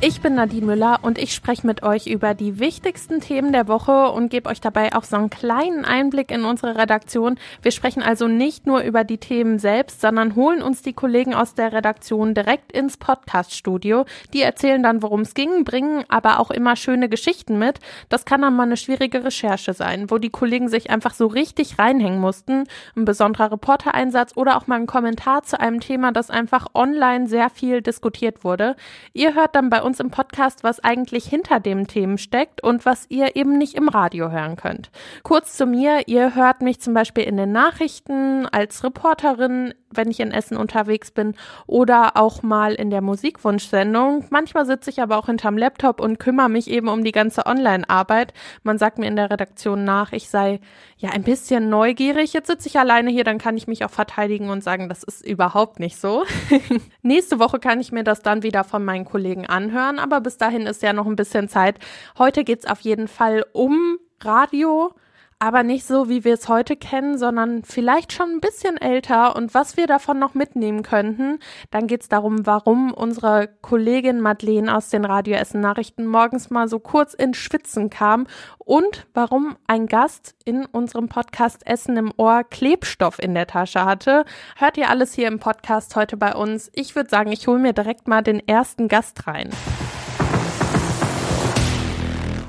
Ich bin Nadine Müller und ich spreche mit euch über die wichtigsten Themen der Woche und gebe euch dabei auch so einen kleinen Einblick in unsere Redaktion. Wir sprechen also nicht nur über die Themen selbst, sondern holen uns die Kollegen aus der Redaktion direkt ins Podcaststudio. Die erzählen dann, worum es ging, bringen aber auch immer schöne Geschichten mit. Das kann dann mal eine schwierige Recherche sein, wo die Kollegen sich einfach so richtig reinhängen mussten. Ein besonderer Reportereinsatz oder auch mal ein Kommentar zu einem Thema, das einfach online sehr viel diskutiert wurde. Ihr hört dann bei im Podcast, was eigentlich hinter den Themen steckt und was ihr eben nicht im Radio hören könnt. Kurz zu mir, ihr hört mich zum Beispiel in den Nachrichten als Reporterin, wenn ich in Essen unterwegs bin oder auch mal in der Musikwunschsendung. Manchmal sitze ich aber auch hinterm Laptop und kümmere mich eben um die ganze Online-Arbeit. Man sagt mir in der Redaktion nach, ich sei ja ein bisschen neugierig. Jetzt sitze ich alleine hier, dann kann ich mich auch verteidigen und sagen, das ist überhaupt nicht so. Nächste Woche kann ich mir das dann wieder von meinen Kollegen anhören, aber bis dahin ist ja noch ein bisschen Zeit. Heute geht's auf jeden Fall um Radio aber nicht so, wie wir es heute kennen, sondern vielleicht schon ein bisschen älter und was wir davon noch mitnehmen könnten. Dann geht es darum, warum unsere Kollegin Madeleine aus den Radio Essen Nachrichten morgens mal so kurz ins Schwitzen kam und warum ein Gast in unserem Podcast Essen im Ohr Klebstoff in der Tasche hatte. Hört ihr alles hier im Podcast heute bei uns? Ich würde sagen, ich hole mir direkt mal den ersten Gast rein.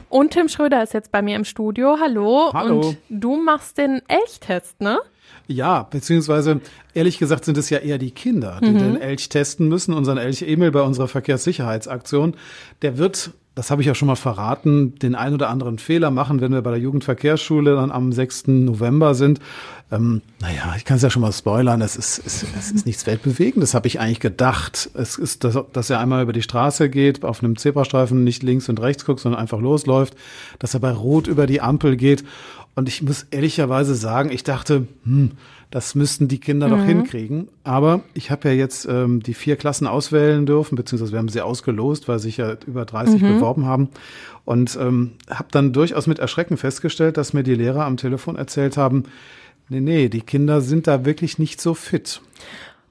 Und Tim Schröder ist jetzt bei mir im Studio. Hallo. Hallo. Und du machst den Elchtest, ne? Ja, beziehungsweise ehrlich gesagt sind es ja eher die Kinder, die Mhm. den Elch testen müssen. Unseren Elch Emil bei unserer Verkehrssicherheitsaktion, der wird, das habe ich ja schon mal verraten, den ein oder anderen Fehler machen, wenn wir bei der Jugendverkehrsschule dann am 6. November sind. Ähm, naja, ich kann es ja schon mal spoilern, es ist, es, es ist nichts Weltbewegendes, habe ich eigentlich gedacht. Es ist, dass, dass er einmal über die Straße geht, auf einem Zebrastreifen nicht links und rechts guckt, sondern einfach losläuft, dass er bei Rot über die Ampel geht. Und ich muss ehrlicherweise sagen, ich dachte, hm, das müssten die Kinder doch hinkriegen. Aber ich habe ja jetzt ähm, die vier Klassen auswählen dürfen, beziehungsweise wir haben sie ausgelost, weil sich ja über 30 beworben haben. Und ähm, habe dann durchaus mit Erschrecken festgestellt, dass mir die Lehrer am Telefon erzählt haben, nee, nee, die Kinder sind da wirklich nicht so fit.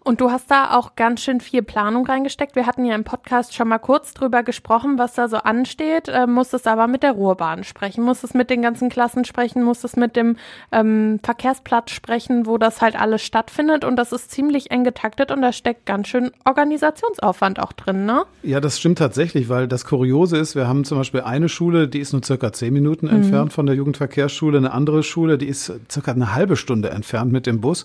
Und du hast da auch ganz schön viel Planung reingesteckt. Wir hatten ja im Podcast schon mal kurz drüber gesprochen, was da so ansteht. Äh, musstest aber mit der Ruhrbahn sprechen, musstest mit den ganzen Klassen sprechen, musstest mit dem ähm, Verkehrsplatz sprechen, wo das halt alles stattfindet. Und das ist ziemlich eng getaktet und da steckt ganz schön Organisationsaufwand auch drin, ne? Ja, das stimmt tatsächlich, weil das Kuriose ist, wir haben zum Beispiel eine Schule, die ist nur circa zehn Minuten entfernt von der Jugendverkehrsschule, eine andere Schule, die ist circa eine halbe Stunde entfernt mit dem Bus.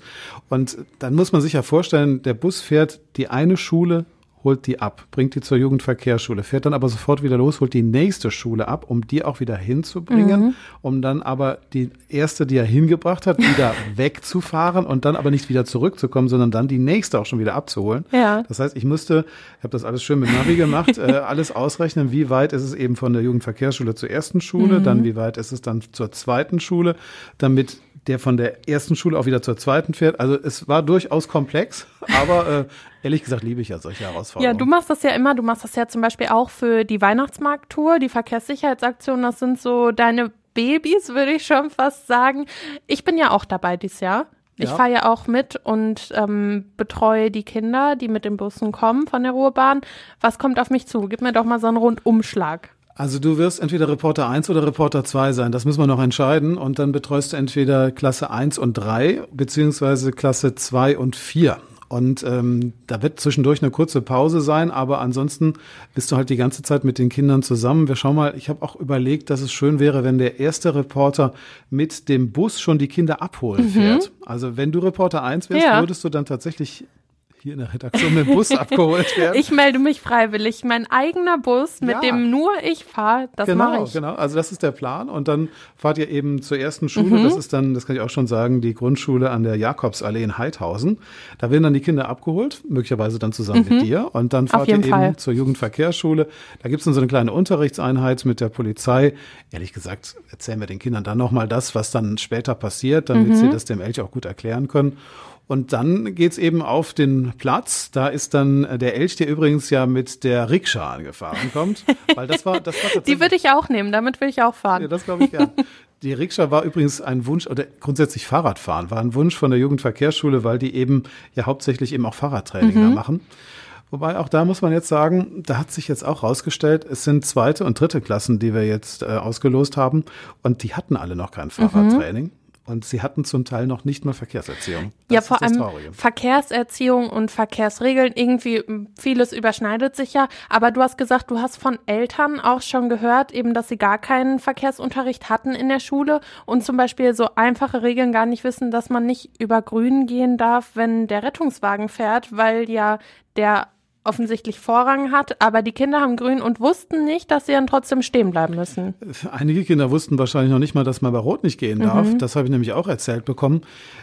Und dann muss man sich ja vorstellen, der Bus fährt die eine Schule holt die ab, bringt die zur Jugendverkehrsschule, fährt dann aber sofort wieder los, holt die nächste Schule ab, um die auch wieder hinzubringen, um dann aber die erste, die er hingebracht hat, wieder wegzufahren und dann aber nicht wieder zurückzukommen, sondern dann die nächste auch schon wieder abzuholen. Ja. Das heißt, ich musste, ich habe das alles schön mit Navi gemacht, äh, alles ausrechnen, wie weit ist es eben von der Jugendverkehrsschule zur ersten Schule, dann wie weit ist es dann zur zweiten Schule, damit der von der ersten Schule auch wieder zur zweiten fährt. Also es war durchaus komplex, aber äh, ehrlich gesagt liebe ich ja solche Ja, Herausforderungen. du machst das ja immer. Du machst das ja zum Beispiel auch für die Weihnachtsmarkttour, die Verkehrssicherheitsaktion. Das sind so deine Babys, würde ich schon fast sagen. Ich bin ja auch dabei dieses Jahr. Ich Ja. fahre ja auch mit und ähm, betreue die Kinder, die mit den Bussen kommen von der Ruhrbahn. Was kommt auf mich zu? Gib mir doch mal so einen Rundumschlag. Also du wirst entweder Reporter 1 oder Reporter 2 sein. Das müssen wir noch entscheiden. Und dann betreust du entweder Klasse 1 und 3 beziehungsweise Klasse 2 und 4. Und ähm, da wird zwischendurch eine kurze Pause sein, aber ansonsten bist du halt die ganze Zeit mit den Kindern zusammen. Wir schauen mal, ich habe auch überlegt, dass es schön wäre, wenn der erste Reporter mit dem Bus schon die Kinder abholen fährt. Also wenn du Reporter 1 wärst, Ja. würdest du dann tatsächlich hier in der Redaktion mit dem Bus abgeholt werden. Ich melde mich freiwillig. Mein eigener Bus, mit Ja. dem nur ich fahre, das mache Genau, ich. genau. Also das ist der Plan. Und dann fahrt ihr eben zur ersten Schule. Mhm. Das ist dann, das kann ich auch schon sagen, die Grundschule an der Jakobsallee in Heidhausen. Da werden dann die Kinder abgeholt, möglicherweise dann zusammen mit dir. Und dann fahrt ihr Mhm. eben Fall. zur Jugendverkehrsschule. Da gibt's dann so eine kleine Unterrichtseinheit mit der Polizei. Ehrlich gesagt, erzählen wir den Kindern dann nochmal das, was dann später passiert, damit Mhm. sie das dem Elch auch gut erklären können. Und dann geht's eben auf den Platz. Da ist dann der Elch, der übrigens ja mit der Rikscha angefahren kommt. Weil das war, das war. Die würde ich auch nehmen, damit will ich auch fahren. Ja, das glaube ich ja. Die Rikscha war übrigens ein Wunsch, oder grundsätzlich Fahrradfahren war ein Wunsch von der Jugendverkehrsschule, weil die eben ja hauptsächlich eben auch Fahrradtraining mhm. da machen. Wobei auch da muss man jetzt sagen, da hat sich jetzt auch rausgestellt, es sind zweite und dritte Klassen, die wir jetzt äh, ausgelost haben und die hatten alle noch kein mhm. Fahrradtraining. Mhm. Und sie hatten zum Teil noch nicht mal Verkehrserziehung. Das ja, vor allem Traurige. Verkehrserziehung und Verkehrsregeln, irgendwie vieles überschneidet sich ja. Aber du hast gesagt, du hast von Eltern auch schon gehört, eben, dass sie gar keinen Verkehrsunterricht hatten in der Schule und zum Beispiel so einfache Regeln gar nicht wissen, dass man nicht über Grün gehen darf, wenn der Rettungswagen fährt, weil ja der offensichtlich Vorrang hat, aber die Kinder haben grün und wussten nicht, dass sie dann trotzdem stehen bleiben müssen. Einige Kinder wussten wahrscheinlich noch nicht mal, dass man bei Rot nicht gehen darf. Mhm. Das habe ich nämlich auch erzählt bekommen.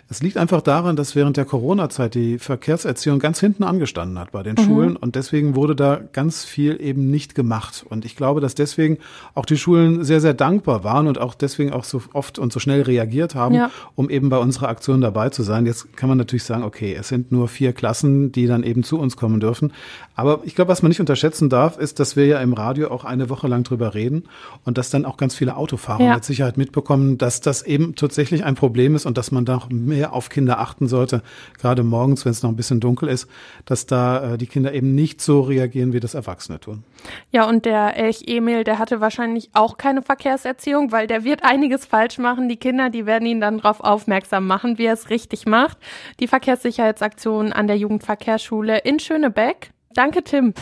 Es liegt einfach daran, dass während der Corona-Zeit die Verkehrserziehung ganz hinten angestanden hat bei den mhm. Schulen und deswegen wurde da ganz viel eben nicht gemacht. Und ich glaube, dass deswegen auch die Schulen sehr, sehr dankbar waren und auch deswegen auch so oft und so schnell reagiert haben, ja. um eben bei unserer Aktion dabei zu sein. Jetzt kann man natürlich sagen, okay, es sind nur vier Klassen, die dann eben zu uns kommen dürfen. Aber ich glaube, was man nicht unterschätzen darf, ist, dass wir ja im Radio auch eine Woche lang drüber reden und dass dann auch ganz viele Autofahrer ja. mit Sicherheit mitbekommen, dass das eben tatsächlich ein Problem ist und dass man da mehr auf Kinder achten sollte, gerade morgens, wenn es noch ein bisschen dunkel ist, dass da äh, die Kinder eben nicht so reagieren, wie das Erwachsene tun. Ja, und der Elch Emil, der hatte wahrscheinlich auch keine Verkehrserziehung, weil der wird einiges falsch machen. Die Kinder, die werden ihn dann darauf aufmerksam machen, wie er es richtig macht. Die Verkehrssicherheitsaktion an der Jugendverkehrsschule in Schönebeck Danke, Tim.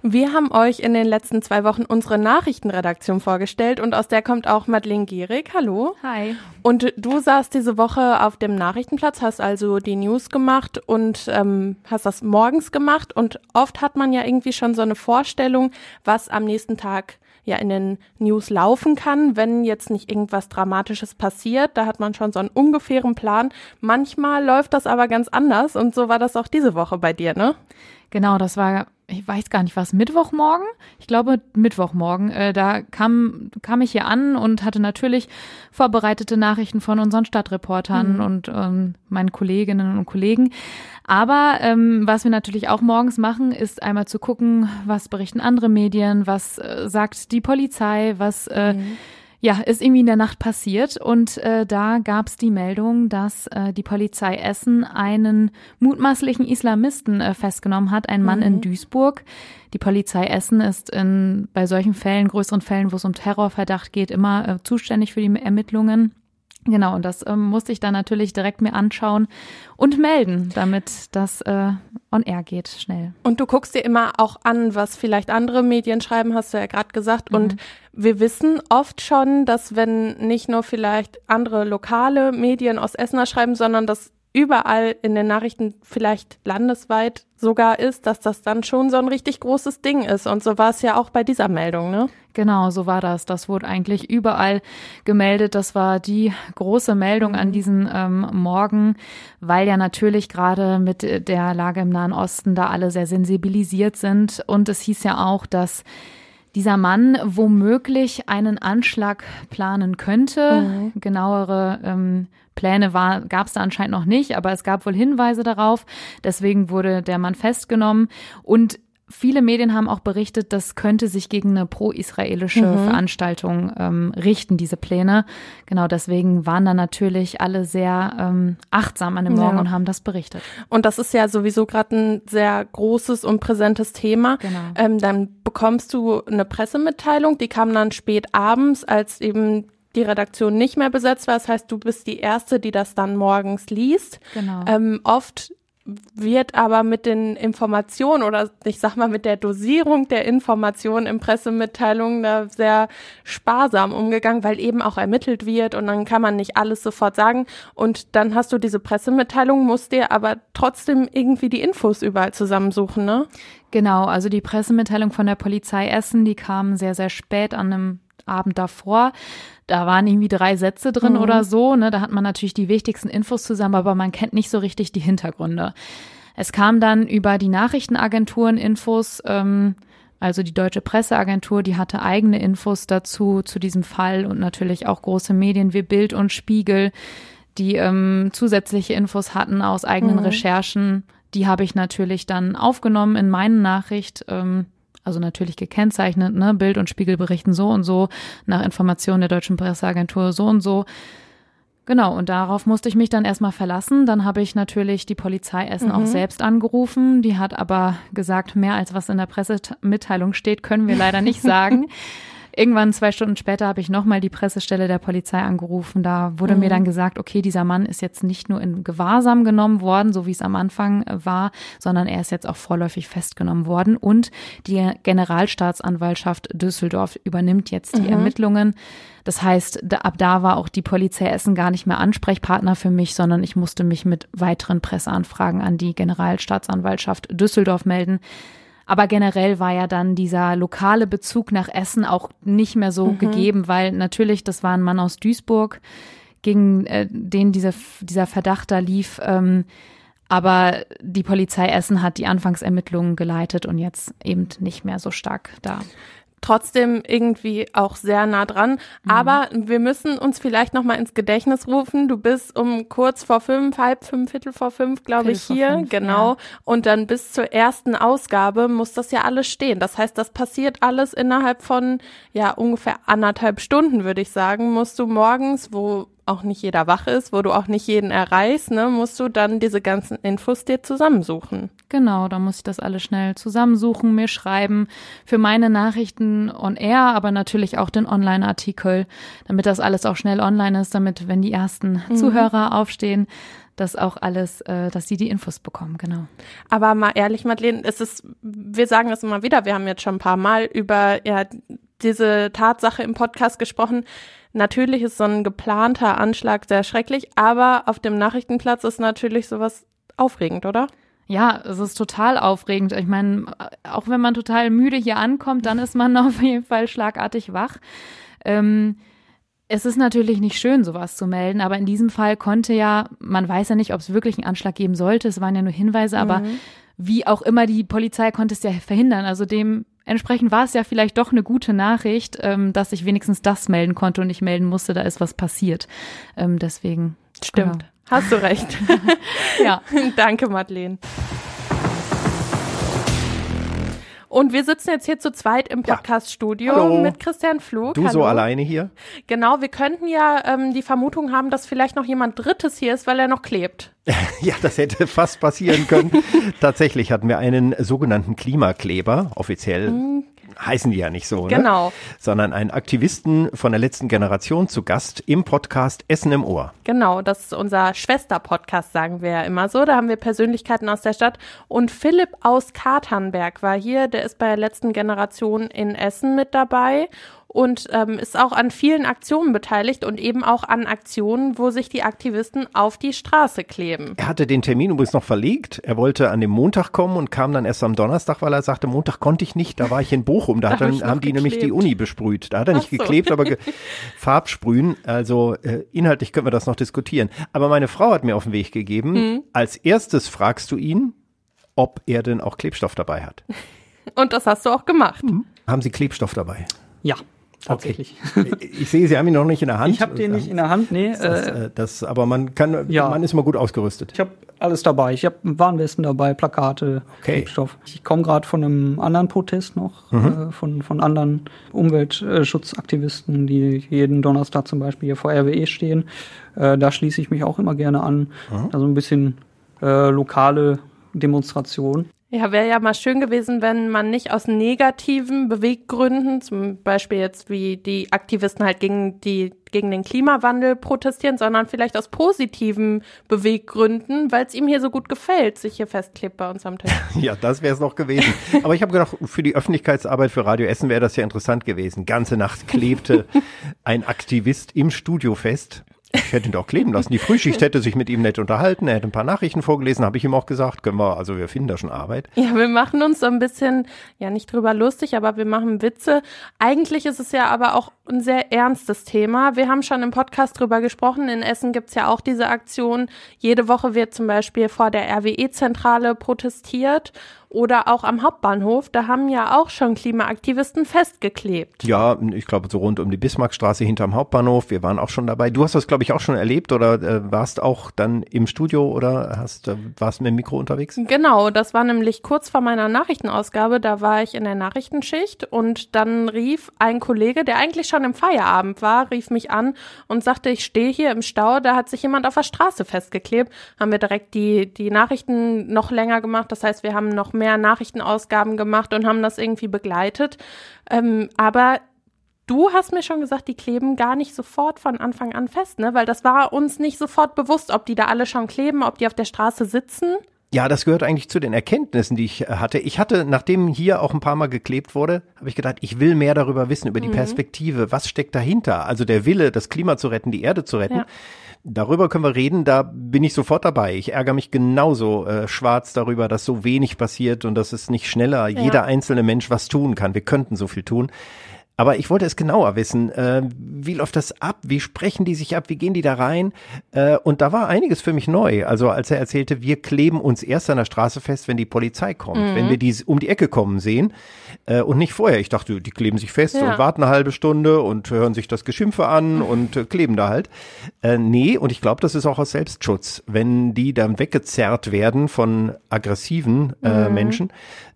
Wir haben euch in den letzten zwei Wochen unsere Nachrichtenredaktion vorgestellt und aus der kommt auch Madeleine Gierig. Hallo. Hi. Und du saßt diese Woche auf dem Nachrichtenplatz, hast also die News gemacht und ähm, hast das morgens gemacht und oft hat man ja irgendwie schon so eine Vorstellung, was am nächsten Tag ja in den News laufen kann, wenn jetzt nicht irgendwas Dramatisches passiert. Da hat man schon so einen ungefähren Plan. Manchmal läuft das aber ganz anders und so war das auch diese Woche bei dir, ne? Genau, das war ich weiß gar nicht was, Mittwochmorgen? Ich glaube Mittwochmorgen. Äh, da kam, kam ich hier an und hatte natürlich vorbereitete Nachrichten von unseren Stadtreportern mhm. und ähm, meinen Kolleginnen und Kollegen. Aber ähm, was wir natürlich auch morgens machen, ist einmal zu gucken, was berichten andere Medien, was äh, sagt die Polizei, was äh, mhm ja, ist irgendwie in der Nacht passiert und äh, da gab es die Meldung, dass äh, die Polizei Essen einen mutmaßlichen Islamisten äh, festgenommen hat, einen Mann mhm. in Duisburg. Die Polizei Essen ist in, bei solchen Fällen, größeren Fällen, wo es um Terrorverdacht geht, immer äh, zuständig für die Ermittlungen. Genau, und das ähm, musste ich dann natürlich direkt mir anschauen und melden, damit das äh, on air geht, schnell. Und du guckst dir immer auch an, was vielleicht andere Medien schreiben, hast du ja gerade gesagt. Mhm. Und wir wissen oft schon, dass wenn nicht nur vielleicht andere lokale Medien aus Essener schreiben, sondern dass überall in den Nachrichten vielleicht landesweit sogar ist, dass das dann schon so ein richtig großes Ding ist. Und so war es ja auch bei dieser Meldung, ne? Genau, so war das. Das wurde eigentlich überall gemeldet. Das war die große Meldung an mhm. diesem ähm, Morgen, weil ja natürlich gerade mit der Lage im Nahen Osten da alle sehr sensibilisiert sind. Und es hieß ja auch, dass dieser Mann womöglich einen Anschlag planen könnte. Mhm. Genauere ähm, Pläne gab es da anscheinend noch nicht, aber es gab wohl Hinweise darauf. Deswegen wurde der Mann festgenommen. Und Viele Medien haben auch berichtet, das könnte sich gegen eine pro-israelische mhm. Veranstaltung ähm, richten, diese Pläne. Genau deswegen waren da natürlich alle sehr ähm, achtsam an dem Morgen ja. und haben das berichtet. Und das ist ja sowieso gerade ein sehr großes und präsentes Thema. Genau. Ähm, dann bekommst du eine Pressemitteilung, die kam dann spät abends, als eben die Redaktion nicht mehr besetzt war. Das heißt, du bist die Erste, die das dann morgens liest. Genau. Ähm, oft wird aber mit den Informationen oder ich sag mal mit der Dosierung der Informationen in Pressemitteilungen da sehr sparsam umgegangen, weil eben auch ermittelt wird und dann kann man nicht alles sofort sagen und dann hast du diese Pressemitteilung, musst dir aber trotzdem irgendwie die Infos überall zusammensuchen, ne? Genau, also die Pressemitteilung von der Polizei Essen, die kam sehr, sehr spät an einem Abend davor. Da waren irgendwie drei Sätze drin mhm. oder so. Ne? Da hat man natürlich die wichtigsten Infos zusammen, aber man kennt nicht so richtig die Hintergründe. Es kam dann über die Nachrichtenagenturen Infos, ähm, also die Deutsche Presseagentur, die hatte eigene Infos dazu, zu diesem Fall und natürlich auch große Medien wie Bild und Spiegel. die ähm, zusätzliche Infos hatten aus eigenen mhm. Recherchen. Die habe ich natürlich dann aufgenommen in meine Nachricht. Ähm, also natürlich gekennzeichnet, ne, Bild- und Spiegelberichten so und so, nach Informationen der Deutschen Presseagentur so und so. Genau, und darauf musste ich mich dann erstmal verlassen. Dann habe ich natürlich die Polizei Essen mhm. auch selbst angerufen. Die hat aber gesagt, mehr als was in der Pressemitteilung steht, können wir leider nicht sagen. Irgendwann zwei Stunden später habe ich nochmal die Pressestelle der Polizei angerufen. Da wurde mhm. mir dann gesagt, okay, dieser Mann ist jetzt nicht nur in Gewahrsam genommen worden, so wie es am Anfang äh, war, sondern er ist jetzt auch vorläufig festgenommen worden. Und die Generalstaatsanwaltschaft Düsseldorf übernimmt jetzt die mhm. Ermittlungen. Das heißt, da, ab da war auch die Polizei Essen gar nicht mehr Ansprechpartner für mich, sondern ich musste mich mit weiteren Presseanfragen an die Generalstaatsanwaltschaft Düsseldorf melden. Aber generell war ja dann dieser lokale Bezug nach Essen auch nicht mehr so mhm. gegeben, weil natürlich, das war ein Mann aus Duisburg, gegen äh, den diese, dieser Verdacht da lief. Ähm, aber die Polizei Essen hat die Anfangsermittlungen geleitet und jetzt eben nicht mehr so stark da trotzdem irgendwie auch sehr nah dran. Mhm. Aber wir müssen uns vielleicht noch mal ins Gedächtnis rufen. Du bist um kurz vor fünf, halb fünf, Viertel vor fünf, glaube ich, hier. Fünf, genau. Ja. Und dann bis zur ersten Ausgabe muss das ja alles stehen. Das heißt, das passiert alles innerhalb von ja ungefähr anderthalb Stunden, würde ich sagen. Musst du morgens, wo auch nicht jeder wach ist, wo du auch nicht jeden erreichst, ne, musst du dann diese ganzen Infos dir zusammensuchen. Genau, da muss ich das alles schnell zusammensuchen, mir schreiben für meine Nachrichten on air, aber natürlich auch den Online-Artikel, damit das alles auch schnell online ist, damit, wenn die ersten mhm. Zuhörer aufstehen, dass auch alles, äh, dass sie die Infos bekommen, genau. Aber mal ehrlich, Madeleine, es ist, wir sagen das immer wieder, wir haben jetzt schon ein paar Mal über ja diese Tatsache im Podcast gesprochen Natürlich ist so ein geplanter Anschlag sehr schrecklich, aber auf dem Nachrichtenplatz ist natürlich sowas aufregend, oder? Ja, es ist total aufregend. Ich meine, auch wenn man total müde hier ankommt, dann ist man auf jeden Fall schlagartig wach. Ähm, es ist natürlich nicht schön, sowas zu melden, aber in diesem Fall konnte ja, man weiß ja nicht, ob es wirklich einen Anschlag geben sollte, es waren ja nur Hinweise, aber mhm. wie auch immer, die Polizei konnte es ja verhindern. Also dem Entsprechend war es ja vielleicht doch eine gute Nachricht, ähm, dass ich wenigstens das melden konnte und nicht melden musste, da ist was passiert. Ähm, deswegen. Stimmt. Genau. Hast du recht. ja. Danke, Madeleine. Und wir sitzen jetzt hier zu zweit im Podcaststudio ja. mit Christian Flug. Du Hallo. so alleine hier? Genau, wir könnten ja ähm, die Vermutung haben, dass vielleicht noch jemand Drittes hier ist, weil er noch klebt. ja, das hätte fast passieren können. Tatsächlich hatten wir einen sogenannten Klimakleber, offiziell. Mhm heißen die ja nicht so, ne? Genau. Sondern einen Aktivisten von der letzten Generation zu Gast im Podcast Essen im Ohr. Genau, das ist unser Schwester-Podcast, sagen wir ja immer so. Da haben wir Persönlichkeiten aus der Stadt. Und Philipp aus Katernberg war hier, der ist bei der letzten Generation in Essen mit dabei und ähm, ist auch an vielen Aktionen beteiligt und eben auch an Aktionen, wo sich die Aktivisten auf die Straße kleben. Er hatte den Termin übrigens noch verlegt. Er wollte an dem Montag kommen und kam dann erst am Donnerstag, weil er sagte, Montag konnte ich nicht, da war ich in Bochum. Da, da hat dann, haben die geklebt. nämlich die Uni besprüht. Da hat er nicht so. geklebt, aber ge Farbsprühen. Also äh, inhaltlich können wir das noch diskutieren. Aber meine Frau hat mir auf den Weg gegeben, mhm. als erstes fragst du ihn, ob er denn auch Klebstoff dabei hat. Und das hast du auch gemacht. Mhm. Haben Sie Klebstoff dabei? Ja tatsächlich. Okay. Ich sehe, Sie haben ihn noch nicht in der Hand. Ich habe den nicht in der Hand, nee. Das, äh, das, aber man kann, ja. man ist mal gut ausgerüstet. Ich habe alles dabei. Ich habe Warnwesten dabei, Plakate, okay. Klebstoff. Ich komme gerade von einem anderen Protest noch, mhm. äh, von, von anderen Umweltschutzaktivisten, die jeden Donnerstag zum Beispiel hier vor RWE stehen. Äh, da schließe ich mich auch immer gerne an. Mhm. Also ein bisschen äh, lokale Demonstration. Ja, wäre ja mal schön gewesen, wenn man nicht aus negativen Beweggründen, zum Beispiel jetzt wie die Aktivisten halt gegen die gegen den Klimawandel protestieren, sondern vielleicht aus positiven Beweggründen, weil es ihm hier so gut gefällt, sich hier festklebt bei uns am Tisch. Ja, das wäre es noch gewesen. Aber ich habe gedacht, für die Öffentlichkeitsarbeit für Radio Essen wäre das ja interessant gewesen. Ganze Nacht klebte ein Aktivist im Studio fest. Ich hätte ihn doch kleben lassen. Die Frühschicht hätte sich mit ihm nett unterhalten. Er hätte ein paar Nachrichten vorgelesen, habe ich ihm auch gesagt. Können wir, also wir finden da schon Arbeit. Ja, wir machen uns so ein bisschen, ja nicht drüber lustig, aber wir machen Witze. Eigentlich ist es ja aber auch ein sehr ernstes Thema. Wir haben schon im Podcast drüber gesprochen. In Essen gibt's ja auch diese Aktion. Jede Woche wird zum Beispiel vor der RWE-Zentrale protestiert. Oder auch am Hauptbahnhof, da haben ja auch schon Klimaaktivisten festgeklebt. Ja, ich glaube so rund um die Bismarckstraße hinterm Hauptbahnhof. Wir waren auch schon dabei. Du hast das, glaube ich, auch schon erlebt oder äh, warst auch dann im Studio oder hast äh, warst mit dem Mikro unterwegs? Genau, das war nämlich kurz vor meiner Nachrichtenausgabe. Da war ich in der Nachrichtenschicht und dann rief ein Kollege, der eigentlich schon im Feierabend war, rief mich an und sagte, ich stehe hier im Stau, da hat sich jemand auf der Straße festgeklebt. Haben wir direkt die, die Nachrichten noch länger gemacht. Das heißt, wir haben noch mehr mehr Nachrichtenausgaben gemacht und haben das irgendwie begleitet. Ähm, aber Du hast mir schon gesagt, die kleben gar nicht sofort von Anfang an fest, ne? Weil das war uns nicht sofort bewusst, ob die da alle schon kleben, ob die auf der Straße sitzen. Ja, das gehört eigentlich zu den Erkenntnissen, die ich äh, hatte. Ich hatte, nachdem hier auch ein paar Mal geklebt wurde, habe ich gedacht, ich will mehr darüber wissen, über die mhm. Perspektive. Was steckt dahinter? Also der Wille, das Klima zu retten, die Erde zu retten. Ja. Darüber können wir reden, da bin ich sofort dabei. Ich ärgere mich genauso äh, schwarz darüber, dass so wenig passiert und dass es nicht schneller ja. jeder einzelne Mensch was tun kann. Wir könnten so viel tun. Aber ich wollte es genauer wissen. Äh, wie läuft das ab? Wie sprechen die sich ab? Wie gehen die da rein? Äh, und da war einiges für mich neu. Also als er erzählte, wir kleben uns erst an der Straße fest, wenn die Polizei kommt, mhm. wenn wir die um die Ecke kommen sehen äh, und nicht vorher. Ich dachte, die kleben sich fest ja. und warten eine halbe Stunde und hören sich das Geschimpfe an und äh, kleben da halt. Äh, nee, und ich glaube, das ist auch aus Selbstschutz. Wenn die dann weggezerrt werden von aggressiven äh, mhm. Menschen,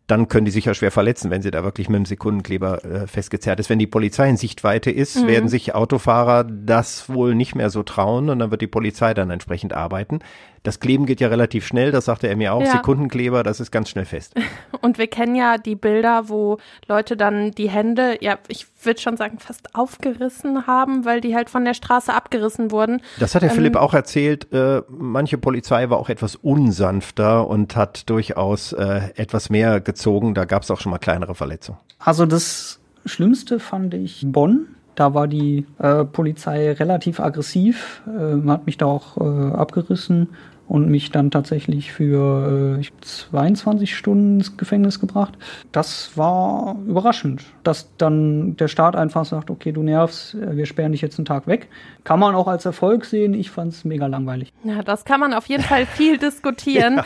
dann können die sich ja schwer verletzen, wenn sie da wirklich mit dem Sekundenkleber äh, festgezerrt ist. Wenn die Polizei in Sichtweite ist, mhm. werden sich Autofahrer das wohl nicht mehr so trauen und dann wird die Polizei dann entsprechend arbeiten. Das Kleben geht ja relativ schnell, das sagte er mir auch. Ja. Sekundenkleber, das ist ganz schnell fest. Und wir kennen ja die Bilder, wo Leute dann die Hände, ja, ich würde schon sagen, fast aufgerissen haben, weil die halt von der Straße abgerissen wurden. Das hat der ähm, Philipp auch erzählt. Äh, manche Polizei war auch etwas unsanfter und hat durchaus äh, etwas mehr gezogen. Da gab es auch schon mal kleinere Verletzungen. Also das Schlimmste fand ich Bonn. Da war die äh, Polizei relativ aggressiv, äh, hat mich da auch äh, abgerissen und mich dann tatsächlich für äh, 22 Stunden ins Gefängnis gebracht. Das war überraschend, dass dann der Staat einfach sagt, okay, du nervst, äh, wir sperren dich jetzt einen Tag weg. Kann man auch als Erfolg sehen. Ich fand es mega langweilig. Ja, das kann man auf jeden Fall viel diskutieren.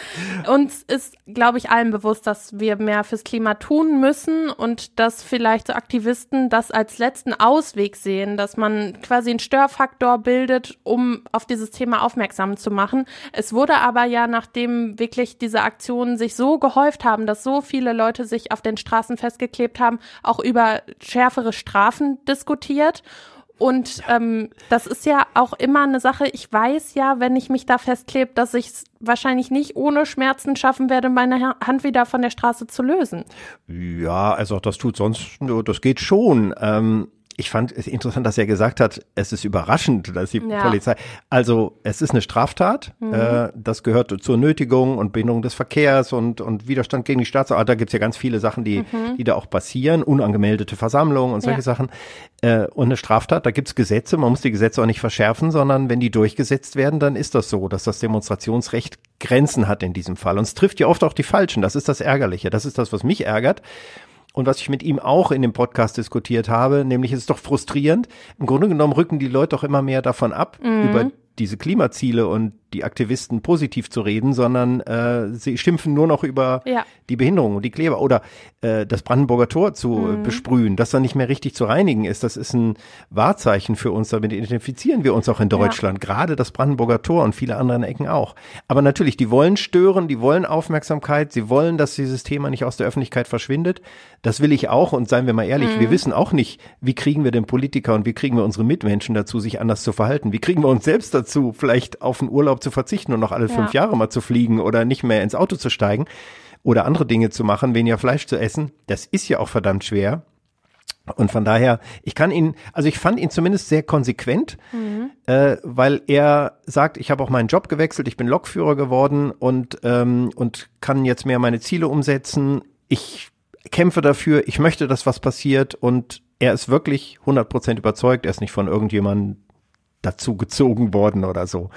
ja. Uns ist, glaube ich, allen bewusst, dass wir mehr fürs Klima tun müssen und dass vielleicht so Aktivisten das als letzten Ausweg sehen, dass man quasi einen Störfaktor bildet, um auf dieses Thema aufmerksam zu machen. Es wurde aber ja, nachdem wirklich diese Aktionen sich so gehäuft haben, dass so viele Leute sich auf den Straßen festgeklebt haben, auch über schärfere Strafen diskutiert. Und ähm, das ist ja auch immer eine Sache. Ich weiß ja, wenn ich mich da festklebe, dass ich es wahrscheinlich nicht ohne Schmerzen schaffen werde, meine Hand wieder von der Straße zu lösen. Ja, also das tut sonst, das geht schon. Ähm ich fand es interessant, dass er gesagt hat, es ist überraschend, dass die ja. Polizei. Also es ist eine Straftat. Mhm. Äh, das gehört zur Nötigung und Behinderung des Verkehrs und, und Widerstand gegen die Staatsorganisation. Da gibt's ja ganz viele Sachen, die, mhm. die da auch passieren. Unangemeldete Versammlungen und solche ja. Sachen. Äh, und eine Straftat, da gibt's Gesetze. Man muss die Gesetze auch nicht verschärfen, sondern wenn die durchgesetzt werden, dann ist das so, dass das Demonstrationsrecht Grenzen hat in diesem Fall. Und es trifft ja oft auch die Falschen. Das ist das Ärgerliche. Das ist das, was mich ärgert und was ich mit ihm auch in dem Podcast diskutiert habe, nämlich es ist doch frustrierend. Im Grunde genommen rücken die Leute doch immer mehr davon ab, mhm. über diese Klimaziele und die Aktivisten positiv zu reden, sondern äh, sie schimpfen nur noch über ja. die Behinderung und die Kleber oder äh, das Brandenburger Tor zu mhm. besprühen, das dann nicht mehr richtig zu reinigen ist. Das ist ein Wahrzeichen für uns, damit identifizieren wir uns auch in Deutschland, ja. gerade das Brandenburger Tor und viele andere Ecken auch. Aber natürlich, die wollen stören, die wollen Aufmerksamkeit, sie wollen, dass dieses Thema nicht aus der Öffentlichkeit verschwindet. Das will ich auch und seien wir mal ehrlich, mhm. wir wissen auch nicht, wie kriegen wir den Politiker und wie kriegen wir unsere Mitmenschen dazu, sich anders zu verhalten? Wie kriegen wir uns selbst dazu, vielleicht auf einen Urlaub zu verzichten und noch alle ja. fünf Jahre mal zu fliegen oder nicht mehr ins Auto zu steigen oder andere Dinge zu machen, weniger Fleisch zu essen. Das ist ja auch verdammt schwer. Und von daher, ich kann ihn, also ich fand ihn zumindest sehr konsequent, mhm. äh, weil er sagt, ich habe auch meinen Job gewechselt, ich bin Lokführer geworden und, ähm, und kann jetzt mehr meine Ziele umsetzen. Ich kämpfe dafür, ich möchte, dass was passiert und er ist wirklich 100% überzeugt, er ist nicht von irgendjemandem dazu gezogen worden oder so.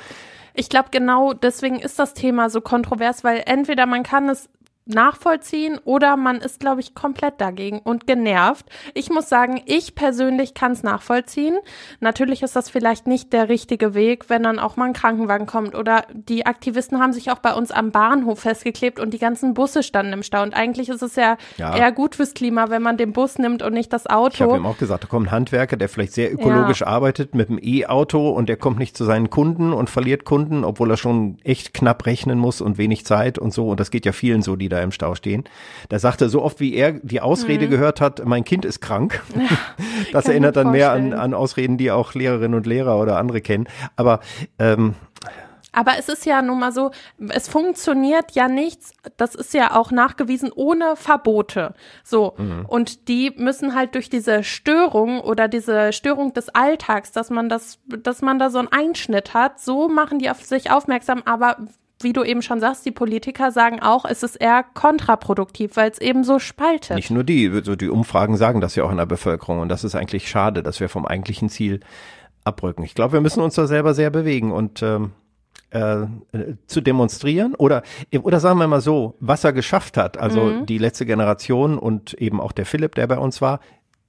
Ich glaube, genau deswegen ist das Thema so kontrovers, weil entweder man kann es nachvollziehen oder man ist, glaube ich, komplett dagegen und genervt. Ich muss sagen, ich persönlich kann es nachvollziehen. Natürlich ist das vielleicht nicht der richtige Weg, wenn dann auch mal ein Krankenwagen kommt oder die Aktivisten haben sich auch bei uns am Bahnhof festgeklebt und die ganzen Busse standen im Stau. Und eigentlich ist es ja, ja. eher gut fürs Klima, wenn man den Bus nimmt und nicht das Auto. Ich habe ihm auch gesagt, da kommt ein Handwerker, der vielleicht sehr ökologisch ja. arbeitet mit einem E-Auto und der kommt nicht zu seinen Kunden und verliert Kunden, obwohl er schon echt knapp rechnen muss und wenig Zeit und so. Und das geht ja vielen so, die da im Stau stehen. Da sagte so oft, wie er die Ausrede mhm. gehört hat, mein Kind ist krank. Das erinnert dann mehr an, an Ausreden, die auch Lehrerinnen und Lehrer oder andere kennen. Aber ähm, aber es ist ja nun mal so, es funktioniert ja nichts, das ist ja auch nachgewiesen, ohne Verbote. So. Mhm. Und die müssen halt durch diese Störung oder diese Störung des Alltags, dass man das, dass man da so einen Einschnitt hat, so machen die auf sich aufmerksam, aber wie du eben schon sagst, die Politiker sagen auch, es ist eher kontraproduktiv, weil es eben so spaltet. Nicht nur die, so die Umfragen sagen das ja auch in der Bevölkerung und das ist eigentlich schade, dass wir vom eigentlichen Ziel abrücken. Ich glaube, wir müssen uns da selber sehr bewegen und ähm, äh, zu demonstrieren oder oder sagen wir mal so, was er geschafft hat, also mhm. die letzte Generation und eben auch der Philipp, der bei uns war,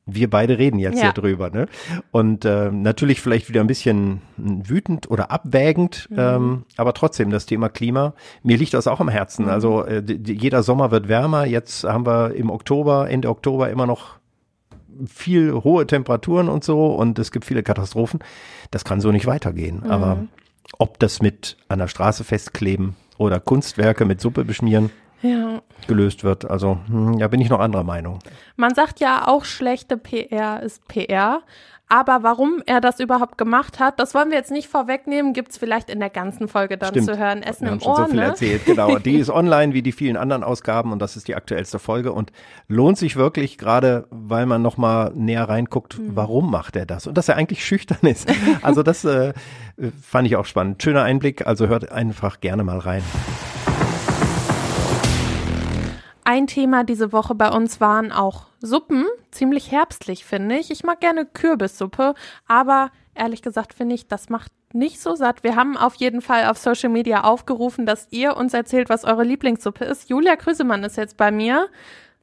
wir beide reden jetzt ja. hier drüber, ne? Und äh, natürlich vielleicht wieder ein bisschen wütend oder abwägend, mhm. ähm, aber trotzdem das Thema Klima, mir liegt das auch am Herzen. Mhm. Also äh, jeder Sommer wird wärmer. Jetzt haben wir im Oktober, Ende Oktober immer noch viel hohe Temperaturen und so und es gibt viele Katastrophen. Das kann so nicht weitergehen. Mhm. Aber ob das mit an der Straße festkleben oder Kunstwerke mit Suppe beschmieren, ja. gelöst wird. Also hm, ja, bin ich noch anderer Meinung. Man sagt ja auch, schlechte PR ist PR. Aber warum er das überhaupt gemacht hat, das wollen wir jetzt nicht vorwegnehmen, gibt's vielleicht in der ganzen Folge dann Stimmt. zu hören. Essen wir haben im schon Ohr, so viel ne? erzählt, genau. Die ist online wie die vielen anderen Ausgaben und das ist die aktuellste Folge und lohnt sich wirklich gerade, weil man noch mal näher reinguckt, mhm. warum macht er das und dass er eigentlich schüchtern ist. Also das äh, fand ich auch spannend. Schöner Einblick, also hört einfach gerne mal rein. Ein Thema diese Woche bei uns waren auch Suppen. Ziemlich herbstlich, finde ich. Ich mag gerne Kürbissuppe, aber ehrlich gesagt finde ich, das macht nicht so satt. Wir haben auf jeden Fall auf Social Media aufgerufen, dass ihr uns erzählt, was eure Lieblingssuppe ist. Julia Krüsemann ist jetzt bei mir.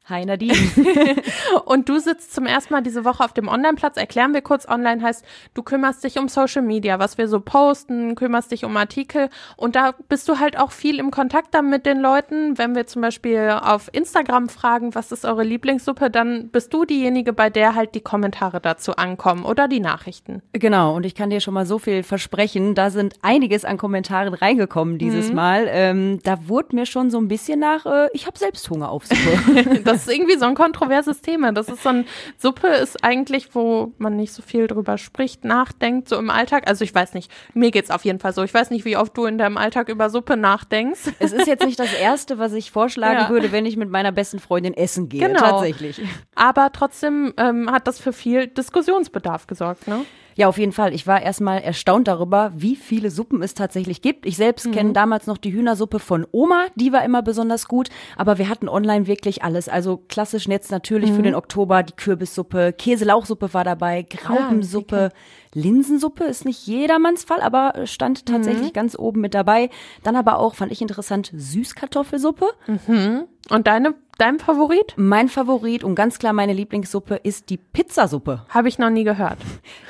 Hi Nadine. und du sitzt zum ersten Mal diese Woche auf dem Online-Platz. Erklären wir kurz, online heißt, du kümmerst dich um Social Media, was wir so posten, kümmerst dich um Artikel und da bist du halt auch viel im Kontakt dann mit den Leuten. Wenn wir zum Beispiel auf Instagram fragen, was ist eure Lieblingssuppe, dann bist du diejenige, bei der halt die Kommentare dazu ankommen oder die Nachrichten. Genau, und ich kann dir schon mal so viel versprechen, da sind einiges an Kommentaren reingekommen dieses mhm. Mal. Ähm, da wurde mir schon so ein bisschen nach, äh, ich habe selbst Hunger auf Suppe. das ist irgendwie so ein kontroverses Thema. Das ist so ein Suppe ist eigentlich, wo man nicht so viel drüber spricht, nachdenkt, so im Alltag. Also ich weiß nicht, mir geht's auf jeden Fall so. Ich weiß nicht, wie oft du in deinem Alltag über Suppe nachdenkst. Es ist jetzt nicht das erste, was ich vorschlagen ja. würde, wenn ich mit meiner besten Freundin essen gehe. Genau. Tatsächlich. Aber trotzdem ähm, hat das für viel Diskussionsbedarf gesorgt, ne? Ja, auf jeden Fall. Ich war erstmal erstaunt darüber, wie viele Suppen es tatsächlich gibt. Ich selbst mhm. kenne damals noch die Hühnersuppe von Oma, die war immer besonders gut, aber wir hatten online wirklich alles. Also klassisch jetzt natürlich mhm. für den Oktober die Kürbissuppe, Käselauchsuppe war dabei. Ah, Linsensuppe ist nicht jedermanns Fall, aber stand tatsächlich mhm. ganz oben mit dabei. Dann aber auch, fand ich interessant, Süßkartoffelsuppe. Mhm. Und deine, dein Favorit? Mein Favorit und ganz klar meine Lieblingssuppe ist die Pizzasuppe. Habe ich noch nie gehört.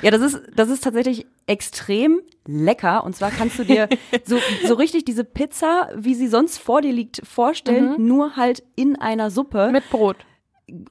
Ja, das ist, das ist tatsächlich extrem lecker. Und zwar kannst du dir so, so richtig diese Pizza, wie sie sonst vor dir liegt, vorstellen, mhm. nur halt in einer Suppe. Mit Brot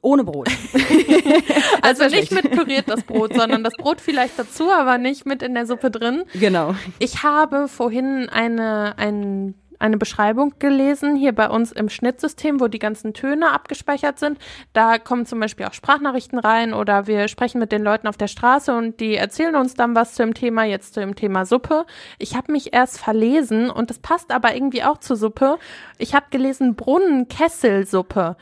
ohne Brot. also nicht mit püriert das Brot, sondern das Brot vielleicht dazu, aber nicht mit in der Suppe drin. Genau. Ich habe vorhin eine, ein, eine Beschreibung gelesen, hier bei uns im Schnittsystem, wo die ganzen Töne abgespeichert sind. Da kommen zum Beispiel auch Sprachnachrichten rein oder wir sprechen mit den Leuten auf der Straße und die erzählen uns dann was zu dem Thema, jetzt zu dem Thema Suppe. Ich habe mich erst verlesen und das passt aber irgendwie auch zur Suppe. Ich habe gelesen Brunnenkesselsuppe.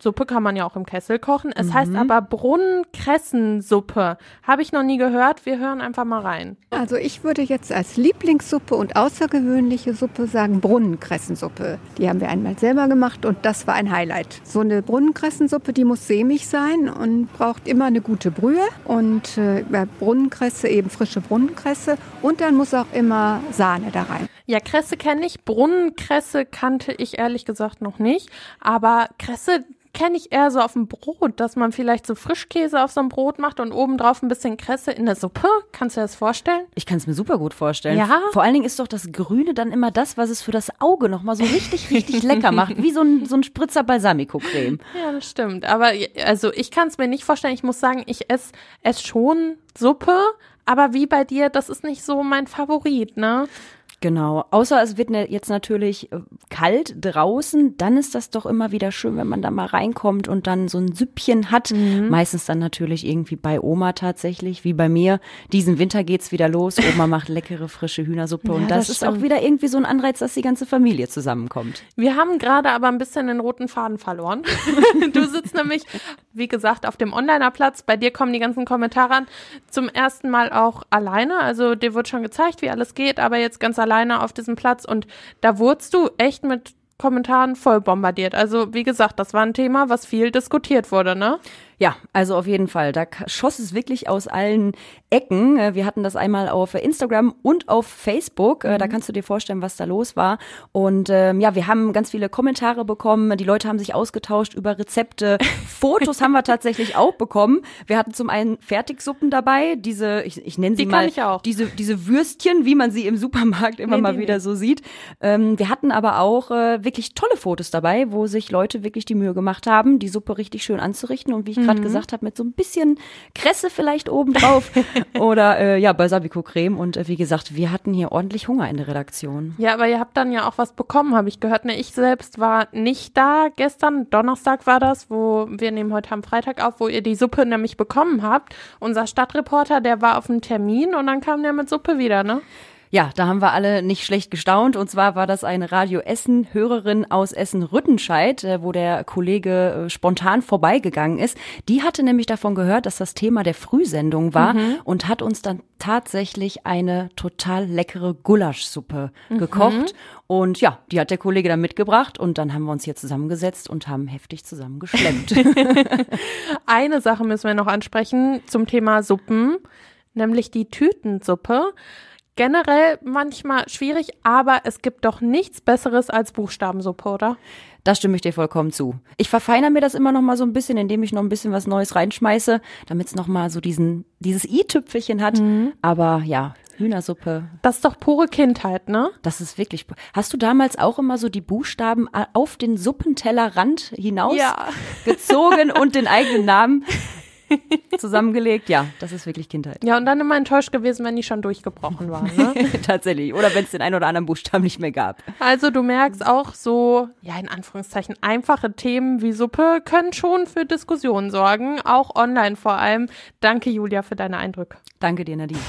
Suppe kann man ja auch im Kessel kochen. Es mhm. heißt aber Brunnenkressensuppe. Habe ich noch nie gehört. Wir hören einfach mal rein. Also ich würde jetzt als Lieblingssuppe und außergewöhnliche Suppe sagen Brunnenkressensuppe. Die haben wir einmal selber gemacht und das war ein Highlight. So eine Brunnenkressensuppe, die muss sämig sein und braucht immer eine gute Brühe und äh, Brunnenkresse eben frische Brunnenkresse und dann muss auch immer Sahne da rein. Ja, Kresse kenne ich. Brunnenkresse kannte ich ehrlich gesagt noch nicht. Aber Kresse, kenne ich eher so auf dem Brot, dass man vielleicht so Frischkäse auf so ein Brot macht und obendrauf ein bisschen Kresse in der Suppe. Kannst du dir das vorstellen? Ich kann es mir super gut vorstellen. Ja. Vor allen Dingen ist doch das Grüne dann immer das, was es für das Auge nochmal so richtig, richtig lecker macht. Wie so ein, so ein Spritzer Balsamico-Creme. Ja, das stimmt. Aber also ich kann es mir nicht vorstellen. Ich muss sagen, ich esse ess schon Suppe. Aber wie bei dir, das ist nicht so mein Favorit, ne? Genau. Außer es wird ne, jetzt natürlich äh, kalt draußen, dann ist das doch immer wieder schön, wenn man da mal reinkommt und dann so ein Süppchen hat. Mhm. Meistens dann natürlich irgendwie bei Oma tatsächlich, wie bei mir. Diesen Winter geht's wieder los. Oma macht leckere frische Hühnersuppe ja, und das, das ist auch wieder irgendwie so ein Anreiz, dass die ganze Familie zusammenkommt. Wir haben gerade aber ein bisschen den roten Faden verloren. du sitzt nämlich, wie gesagt, auf dem Onliner-Platz. Bei dir kommen die ganzen Kommentare an. Zum ersten Mal auch alleine. Also dir wird schon gezeigt, wie alles geht, aber jetzt ganz alleine alleine auf diesem Platz und da wurdest du echt mit Kommentaren voll bombardiert. Also wie gesagt, das war ein Thema, was viel diskutiert wurde, ne? Ja, also auf jeden Fall. Da schoss es wirklich aus allen Ecken. Äh, wir hatten das einmal auf Instagram und auf Facebook. Äh, mhm. Da kannst du dir vorstellen, was da los war. Und ähm, ja, wir haben ganz viele Kommentare bekommen. Die Leute haben sich ausgetauscht über Rezepte. Fotos haben wir tatsächlich auch bekommen. Wir hatten zum einen Fertigsuppen dabei, diese, ich, ich nenne sie die mal, diese, diese Würstchen, wie man sie im Supermarkt immer nee, mal nee, wieder nee. so sieht. Ähm, wir hatten aber auch äh, wirklich tolle Fotos dabei, wo sich Leute wirklich die Mühe gemacht haben, die Suppe richtig schön anzurichten und wie ich gerade mhm. gesagt habe, mit so ein bisschen Kresse vielleicht oben drauf oder äh, ja, Balsamico-Creme. Und äh, wie gesagt, wir hatten hier ordentlich Hunger in der Redaktion. Ja, aber ihr habt dann ja auch was bekommen, habe ich gehört. Ne, ich selbst war nicht da gestern, Donnerstag war das, wo wir nehmen heute am Freitag auf, wo ihr die Suppe nämlich bekommen habt. Unser Stadtreporter, der war auf einem Termin und dann kam der mit Suppe wieder, ne? Ja, da haben wir alle nicht schlecht gestaunt. Und zwar war das eine Radio Essen-Hörerin aus Essen-Rüttenscheid, äh, wo der Kollege äh, spontan vorbeigegangen ist. Die hatte nämlich davon gehört, dass das Thema der Frühsendung war mhm. und hat uns dann tatsächlich eine total leckere Gulaschsuppe mhm. gekocht. Und ja, die hat der Kollege dann mitgebracht und dann haben wir uns hier zusammengesetzt und haben heftig zusammen geschlemmt. eine Sache müssen wir noch ansprechen zum Thema Suppen, nämlich die Tütensuppe generell manchmal schwierig, aber es gibt doch nichts Besseres als Buchstabensuppe, oder? Da stimme ich dir vollkommen zu. Ich verfeinere mir das immer noch mal so ein bisschen, indem ich noch ein bisschen was Neues reinschmeiße, damit es noch mal so diesen dieses i-Tüpfelchen hat. Mhm. Aber ja, Hühnersuppe. Das ist doch pure Kindheit, ne? Das ist wirklich. Hast du damals auch immer so die Buchstaben auf den Suppentellerrand hinaus ja. gezogen und den eigenen Namen? zusammengelegt. Ja, das ist wirklich Kindheit. Ja, und dann immer enttäuscht gewesen, wenn die schon durchgebrochen waren. Ne? Tatsächlich. Oder wenn es den einen oder anderen Buchstaben nicht mehr gab. Also du merkst auch so, ja, in Anführungszeichen, einfache Themen wie Suppe können schon für Diskussionen sorgen, auch online vor allem. Danke, Julia, für deine Eindrücke. Danke dir, Nadine.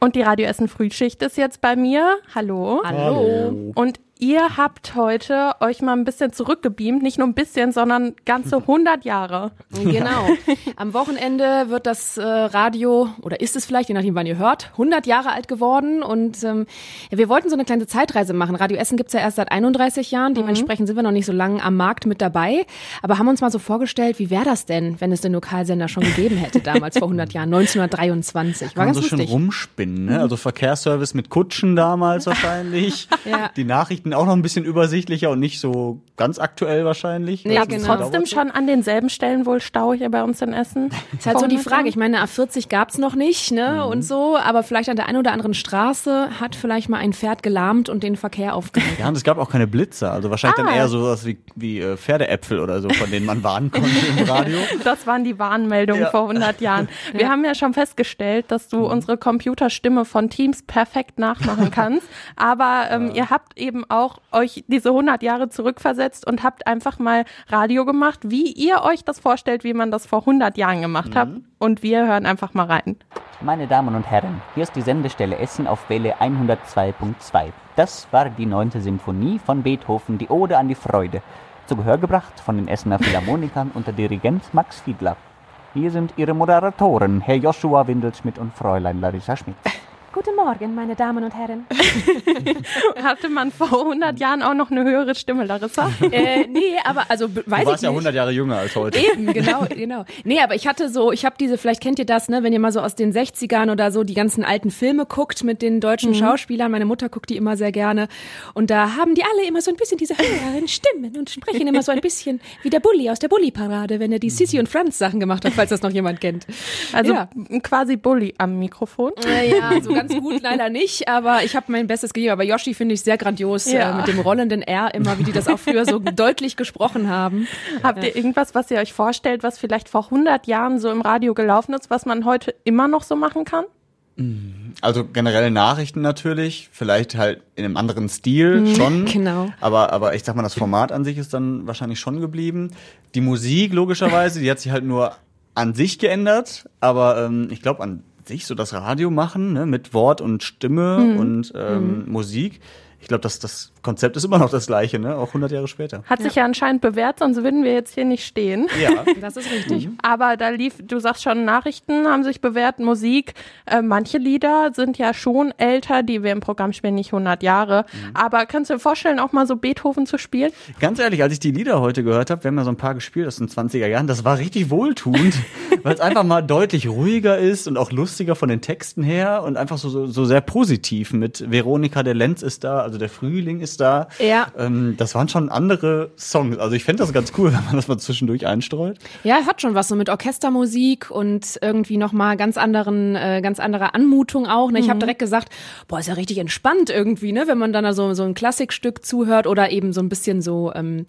Und die Radio Essen Frühschicht ist jetzt bei mir. Hallo. Hallo. Und Ihr habt heute euch mal ein bisschen zurückgebeamt, nicht nur ein bisschen, sondern ganze 100 Jahre. Genau. Am Wochenende wird das äh, Radio, oder ist es vielleicht, je nachdem wann ihr hört, 100 Jahre alt geworden und ähm, ja, wir wollten so eine kleine Zeitreise machen. Radio Essen gibt's ja erst seit 31 Jahren, dementsprechend mhm. sind wir noch nicht so lange am Markt mit dabei, aber haben uns mal so vorgestellt, wie wäre das denn, wenn es den Lokalsender schon gegeben hätte, damals vor 100 Jahren, 1923. War Kann ganz so lustig. schön rumspinnen, ne? also Verkehrsservice mit Kutschen damals wahrscheinlich, ja. die Nachrichten Nachrichten auch noch ein bisschen übersichtlicher und nicht so ganz aktuell wahrscheinlich. Nee, genau. trotzdem schon an denselben Stellen wohl Stau hier bei uns in Essen. ist halt so die Frage. Ich meine, A40 gab's noch nicht, ne, mhm. und so, aber vielleicht an der einen oder anderen Straße hat vielleicht mal ein Pferd gelahmt und den Verkehr aufgehalten. Ja, und es gab auch keine Blitzer, also wahrscheinlich ah. dann eher sowas wie, wie äh, Pferdeäpfel oder so, von denen man warnen konnte im Radio. Das waren die Warnmeldungen ja. vor 100 Jahren. Wir ja. haben ja schon festgestellt, dass du mhm. unsere Computerstimme von Teams perfekt nachmachen kannst, aber ähm, ja. ihr habt eben auch auch euch diese 100 Jahre zurückversetzt und habt einfach mal Radio gemacht, wie ihr euch das vorstellt, wie man das vor 100 Jahren gemacht mhm. hat. Und wir hören einfach mal rein. Meine Damen und Herren, hier ist die Sendestelle Essen auf Welle 102.2. Das war die neunte Symphonie von Beethoven, die Ode an die Freude. Zu Gehör gebracht von den Essener Philharmonikern unter Dirigent Max Fiedler. Hier sind Ihre Moderatoren, Herr Joshua Windelschmidt und Fräulein Larissa Schmidt. Guten Morgen, meine Damen und Herren. Hatte man vor 100 Jahren auch noch eine höhere Stimme, Larissa? äh, nee, aber also weiß du warst ich nicht. ja 100 Jahre jünger als heute. Eben, genau, genau. Nee, aber ich hatte so, ich habe diese, vielleicht kennt ihr das, ne, wenn ihr mal so aus den 60ern oder so die ganzen alten Filme guckt mit den deutschen mhm. Schauspielern. Meine Mutter guckt die immer sehr gerne. Und da haben die alle immer so ein bisschen diese höheren Stimmen und sprechen immer so ein bisschen wie der Bully aus der Bully-Parade, wenn er die Sissy und Franz Sachen gemacht hat, falls das noch jemand kennt. Also ja. quasi Bully am Mikrofon. Äh, ja, so ganz gut leider nicht, aber ich habe mein Bestes gegeben. Aber Yoshi finde ich sehr grandios äh, ja. äh, mit dem rollenden R immer, wie die das auch früher so deutlich gesprochen haben. Habt ihr irgendwas, was ihr euch vorstellt, was vielleicht vor 100 Jahren so im Radio gelaufen ist, was man heute immer noch so machen kann? Mhm. Also generell Nachrichten natürlich, vielleicht halt in einem anderen Stil mhm, schon. Genau. Aber, aber ich sag mal, das Format an sich ist dann wahrscheinlich schon geblieben. Die Musik logischerweise, die hat sich halt nur an sich geändert, aber ähm, ich glaube an sich so das Radio machen, ne, mit Wort und Stimme mhm. und ähm, mhm. Musik. Ich glaube, das, das Konzept ist immer noch das gleiche, ne? auch 100 Jahre später. Hat sich ja anscheinend bewährt, sonst würden wir jetzt hier nicht stehen. Ja, das ist richtig. Mhm. Aber da lief, du sagst schon, Nachrichten haben sich bewährt, Musik. Äh, manche Lieder sind ja schon älter, die wir im Programm spielen, nicht 100 Jahre. Mhm. Aber kannst du dir vorstellen, auch mal so Beethoven zu spielen? Ganz ehrlich, als ich die Lieder heute gehört habe, wir haben ja so ein paar gespielt aus den 20er Jahren, das war richtig wohltuend, weil es einfach mal deutlich ruhiger ist und auch lustiger von den Texten her und einfach so, so, so sehr positiv mit Veronika, der Lenz ist da, also der Frühling ist da. Ja. Ähm, das waren schon andere Songs. Also ich fände das ganz cool, wenn man das mal zwischendurch einstreut. Ja, hat schon was so mit Orchestermusik und irgendwie nochmal ganz anderen, äh, ganz andere Anmutung auch. Ne? Ich mhm. habe direkt gesagt, boah, ist ja richtig entspannt irgendwie, ne, wenn man dann da so, so ein Klassikstück zuhört oder eben so ein bisschen so ähm,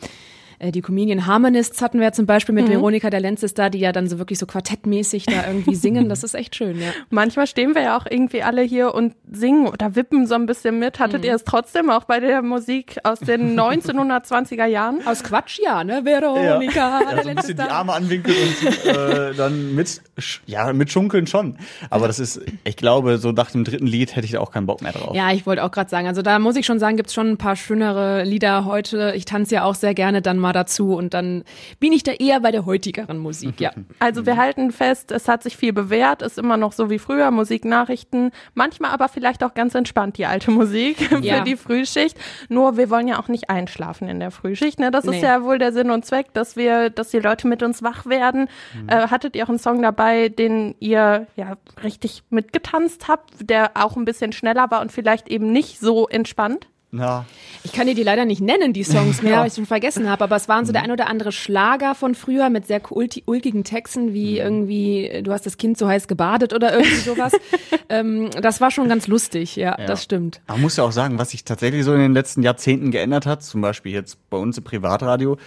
äh, die Comedian Harmonists hatten wir zum Beispiel mit mhm. Veronika der Lenz ist da, die ja dann so wirklich so quartettmäßig da irgendwie singen. Das ist echt schön, ja. Manchmal stehen wir ja auch irgendwie alle hier und singen oder wippen so ein bisschen mit. Hattet mhm. ihr es trotzdem auch bei der Musik aus den 1920er Jahren? Aus Quatsch, ja, ne? Veronika. Ja, ja so ein bisschen die Arme anwinkeln und äh, dann mit, ja, mit schunkeln schon. Aber das ist, ich glaube, so nach dem dritten Lied hätte ich da auch keinen Bock mehr drauf. Ja, ich wollte auch gerade sagen, also da muss ich schon sagen, gibt's schon ein paar schönere Lieder heute. Ich tanze ja auch sehr gerne dann mal mal dazu und dann bin ich da eher bei der heutigeren Musik, ja. Also wir halten fest, es hat sich viel bewährt, ist immer noch so wie früher, Musik, Nachrichten, manchmal aber vielleicht auch ganz entspannt die alte Musik für ja. die Frühschicht. Nur wir wollen ja auch nicht einschlafen in der Frühschicht, ne? Das nee. ist ja wohl der Sinn und Zweck, dass wir, dass die Leute mit uns wach werden. Mhm. Äh, hattet ihr auch einen Song dabei, den ihr ja richtig mitgetanzt habt, der auch ein bisschen schneller war und vielleicht eben nicht so entspannt? Ja. Ich kann dir die leider nicht nennen, die Songs mehr, ja. weil ich schon vergessen habe, aber es waren so der mhm. ein oder andere Schlager von früher mit sehr ulkigen Texten, wie mhm. irgendwie, du hast das Kind so heiß gebadet oder irgendwie sowas. ähm, das war schon ganz lustig, ja, ja, das stimmt. Man muss ja auch sagen, was sich tatsächlich so in den letzten Jahrzehnten geändert hat, zum Beispiel jetzt bei uns im Privatradio,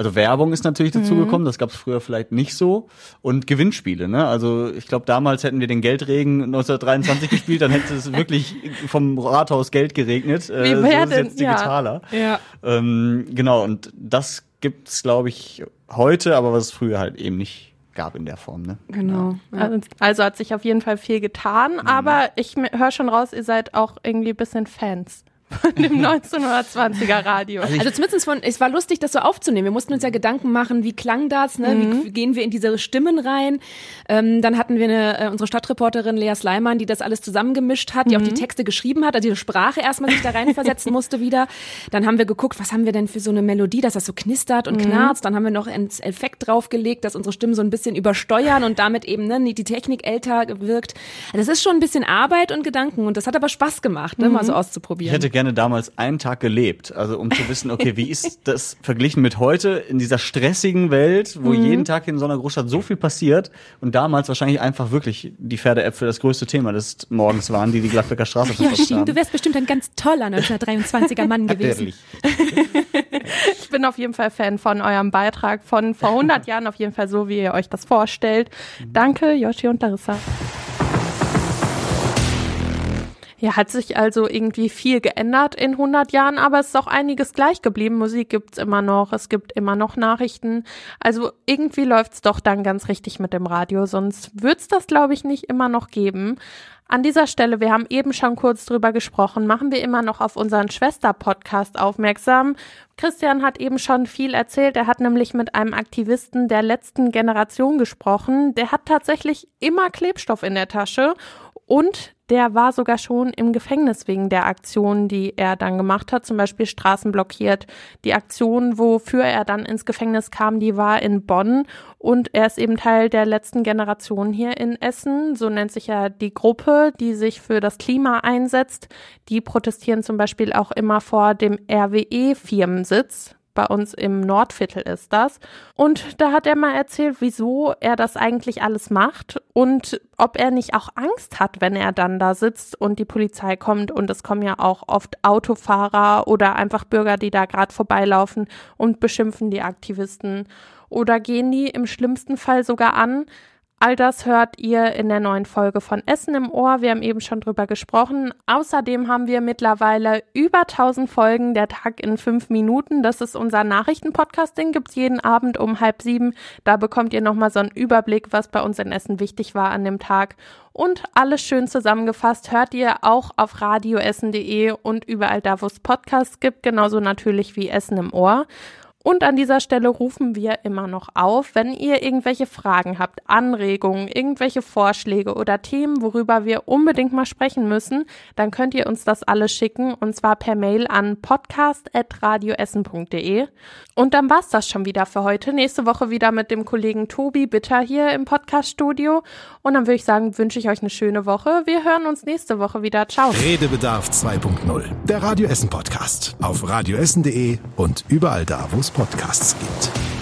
also Werbung ist natürlich dazugekommen, mhm. das gab es früher vielleicht nicht so. Und Gewinnspiele, ne? Also ich glaube, damals hätten wir den Geldregen 1923 gespielt, dann hätte es wirklich vom Rathaus Geld geregnet. Wie äh, so ist jetzt digitaler. Ja. ja. Ähm, genau, und das gibt's, glaube ich, heute, aber was es früher halt eben nicht gab in der Form. Ne? Genau. Ja. Also, also, hat sich auf jeden Fall viel getan, mhm. aber ich höre schon raus, ihr seid auch irgendwie ein bisschen Fans von dem 1920er Radio. Also, also zumindest von, es war lustig, das so aufzunehmen. Wir mussten uns ja Gedanken machen, wie klang das, ne? Mhm. wie gehen wir in diese Stimmen rein. Ähm, dann hatten wir eine, äh, unsere Stadtreporterin Lea Sleiman, die das alles zusammengemischt hat, die mhm. auch die Texte geschrieben hat, also die Sprache erstmal sich da reinversetzen musste wieder. Dann haben wir geguckt, was haben wir denn für so eine Melodie, dass das so knistert und mhm. knarzt. Dann haben wir noch einen Effekt draufgelegt, dass unsere Stimmen so ein bisschen übersteuern und damit eben ne, die Technik älter wirkt. Also das ist schon ein bisschen Arbeit und Gedanken und das hat aber Spaß gemacht, ne, mal so mhm. auszuprobieren gerne damals einen Tag gelebt, also um zu wissen, okay, wie ist das verglichen mit heute in dieser stressigen Welt, wo mhm. jeden Tag in so einer Großstadt so viel passiert und damals wahrscheinlich einfach wirklich die Pferdeäpfel das größte Thema des Morgens waren, die die Gladbecker Straße verfolgt haben. du wärst bestimmt ein ganz toller 1923er Mann gewesen. ich bin auf jeden Fall Fan von eurem Beitrag von vor 100 Jahren, auf jeden Fall so, wie ihr euch das vorstellt. Danke, Yoshi und Larissa. Ja, hat sich also irgendwie viel geändert in 100 Jahren, aber es ist auch einiges gleich geblieben. Musik gibt's immer noch, es gibt immer noch Nachrichten. Also irgendwie läuft's doch dann ganz richtig mit dem Radio, sonst wird's das, glaube ich, nicht immer noch geben. An dieser Stelle, wir haben eben schon kurz drüber gesprochen, machen wir immer noch auf unseren Schwester-Podcast aufmerksam. Christian hat eben schon viel erzählt. Er hat nämlich mit einem Aktivisten der letzten Generation gesprochen. Der hat tatsächlich immer Klebstoff in der Tasche und der war sogar schon im Gefängnis wegen der Aktionen, die er dann gemacht hat, zum Beispiel Straßen blockiert. Die Aktion, wofür er dann ins Gefängnis kam, die war in Bonn und er ist eben Teil der letzten Generation hier in Essen. So nennt sich ja die Gruppe, die sich für das Klima einsetzt. Die protestieren zum Beispiel auch immer vor dem RWE-Firmensitz bei uns im Nordviertel ist das. Und da hat er mal erzählt, wieso er das eigentlich alles macht und ob er nicht auch Angst hat, wenn er dann da sitzt und die Polizei kommt. Und es kommen ja auch oft Autofahrer oder einfach Bürger, die da gerade vorbeilaufen und beschimpfen die Aktivisten. Oder gehen die im schlimmsten Fall sogar an, All das hört ihr in der neuen Folge von Essen im Ohr. Wir haben eben schon drüber gesprochen. Außerdem haben wir mittlerweile über 1000 Folgen der Tag in fünf Minuten. Das ist unser Nachrichtenpodcast. Den gibt's jeden Abend um halb sieben. Da bekommt ihr nochmal so einen Überblick, was bei uns in Essen wichtig war an dem Tag. Und alles schön zusammengefasst hört ihr auch auf radioessen.de und überall da, wo es Podcasts gibt, genauso natürlich wie Essen im Ohr. Und an dieser Stelle rufen wir immer noch auf, wenn ihr irgendwelche Fragen habt, Anregungen, irgendwelche Vorschläge oder Themen, worüber wir unbedingt mal sprechen müssen, dann könnt ihr uns das alles schicken und zwar per Mail an podcast.radioessen.de. Und dann war's das schon wieder für heute. Nächste Woche wieder mit dem Kollegen Tobi Bitter hier im Podcaststudio. Und dann würde ich sagen, wünsche ich euch eine schöne Woche. Wir hören uns nächste Woche wieder. Ciao. Redebedarf 2.0. Der Radio Essen Podcast auf radioessen.de und überall da, wo es Podcasts gibt.